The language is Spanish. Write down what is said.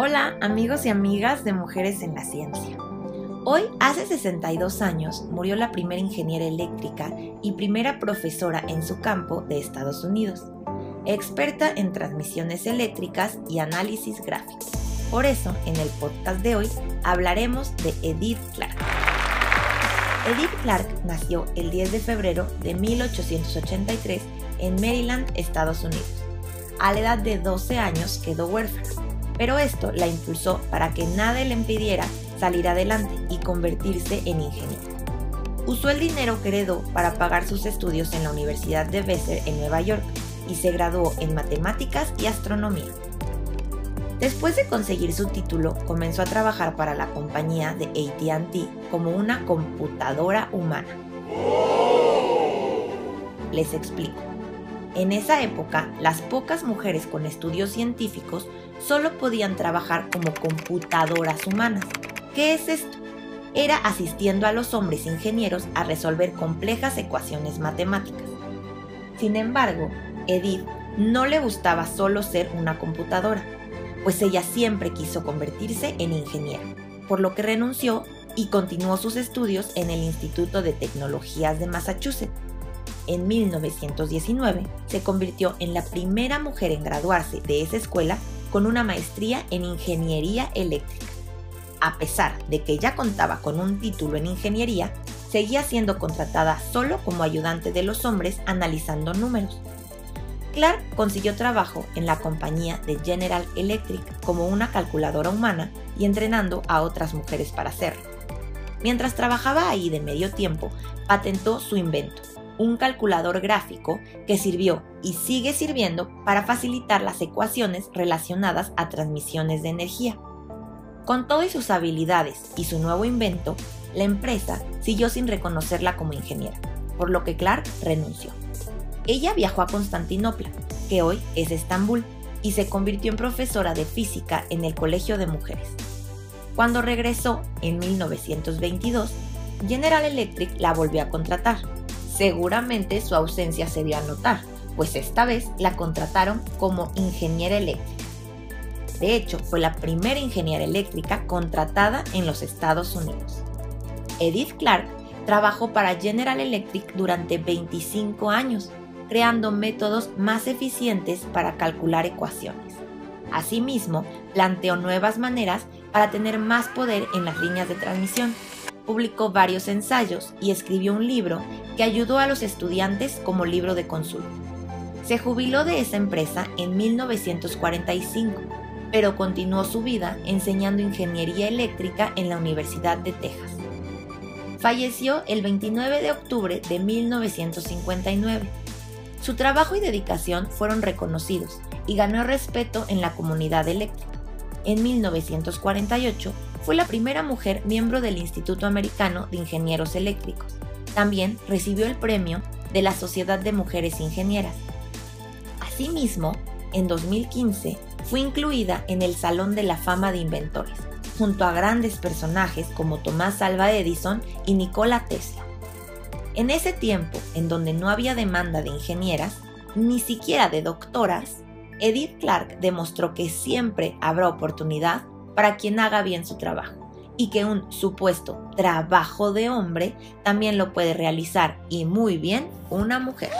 Hola amigos y amigas de Mujeres en la Ciencia. Hoy, hace 62 años, murió la primera ingeniera eléctrica y primera profesora en su campo de Estados Unidos, experta en transmisiones eléctricas y análisis gráfico. Por eso, en el podcast de hoy hablaremos de Edith Clark. Edith Clark nació el 10 de febrero de 1883 en Maryland, Estados Unidos. A la edad de 12 años quedó huérfana pero esto la impulsó para que nada le impidiera salir adelante y convertirse en ingeniera. Usó el dinero que heredó para pagar sus estudios en la Universidad de Besser en Nueva York y se graduó en matemáticas y astronomía. Después de conseguir su título, comenzó a trabajar para la compañía de ATT como una computadora humana. Les explico. En esa época, las pocas mujeres con estudios científicos solo podían trabajar como computadoras humanas. ¿Qué es esto? Era asistiendo a los hombres ingenieros a resolver complejas ecuaciones matemáticas. Sin embargo, Edith no le gustaba solo ser una computadora, pues ella siempre quiso convertirse en ingeniera, por lo que renunció y continuó sus estudios en el Instituto de Tecnologías de Massachusetts en 1919 se convirtió en la primera mujer en graduarse de esa escuela con una maestría en ingeniería eléctrica. A pesar de que ya contaba con un título en ingeniería, seguía siendo contratada solo como ayudante de los hombres analizando números. Clark consiguió trabajo en la compañía de General Electric como una calculadora humana y entrenando a otras mujeres para hacerlo. Mientras trabajaba ahí de medio tiempo, patentó su invento, un calculador gráfico que sirvió y sigue sirviendo para facilitar las ecuaciones relacionadas a transmisiones de energía. Con todas sus habilidades y su nuevo invento, la empresa siguió sin reconocerla como ingeniera, por lo que Clark renunció. Ella viajó a Constantinopla, que hoy es Estambul, y se convirtió en profesora de física en el Colegio de Mujeres. Cuando regresó en 1922, General Electric la volvió a contratar Seguramente su ausencia se dio a notar, pues esta vez la contrataron como ingeniera eléctrica. De hecho, fue la primera ingeniera eléctrica contratada en los Estados Unidos. Edith Clark trabajó para General Electric durante 25 años, creando métodos más eficientes para calcular ecuaciones. Asimismo, planteó nuevas maneras para tener más poder en las líneas de transmisión publicó varios ensayos y escribió un libro que ayudó a los estudiantes como libro de consulta. Se jubiló de esa empresa en 1945, pero continuó su vida enseñando ingeniería eléctrica en la Universidad de Texas. Falleció el 29 de octubre de 1959. Su trabajo y dedicación fueron reconocidos y ganó respeto en la comunidad eléctrica. En 1948 fue la primera mujer miembro del Instituto Americano de Ingenieros Eléctricos. También recibió el premio de la Sociedad de Mujeres Ingenieras. Asimismo, en 2015 fue incluida en el Salón de la Fama de Inventores, junto a grandes personajes como Tomás Alva Edison y Nikola Tesla. En ese tiempo, en donde no había demanda de ingenieras, ni siquiera de doctoras, Edith Clark demostró que siempre habrá oportunidad para quien haga bien su trabajo y que un supuesto trabajo de hombre también lo puede realizar y muy bien una mujer.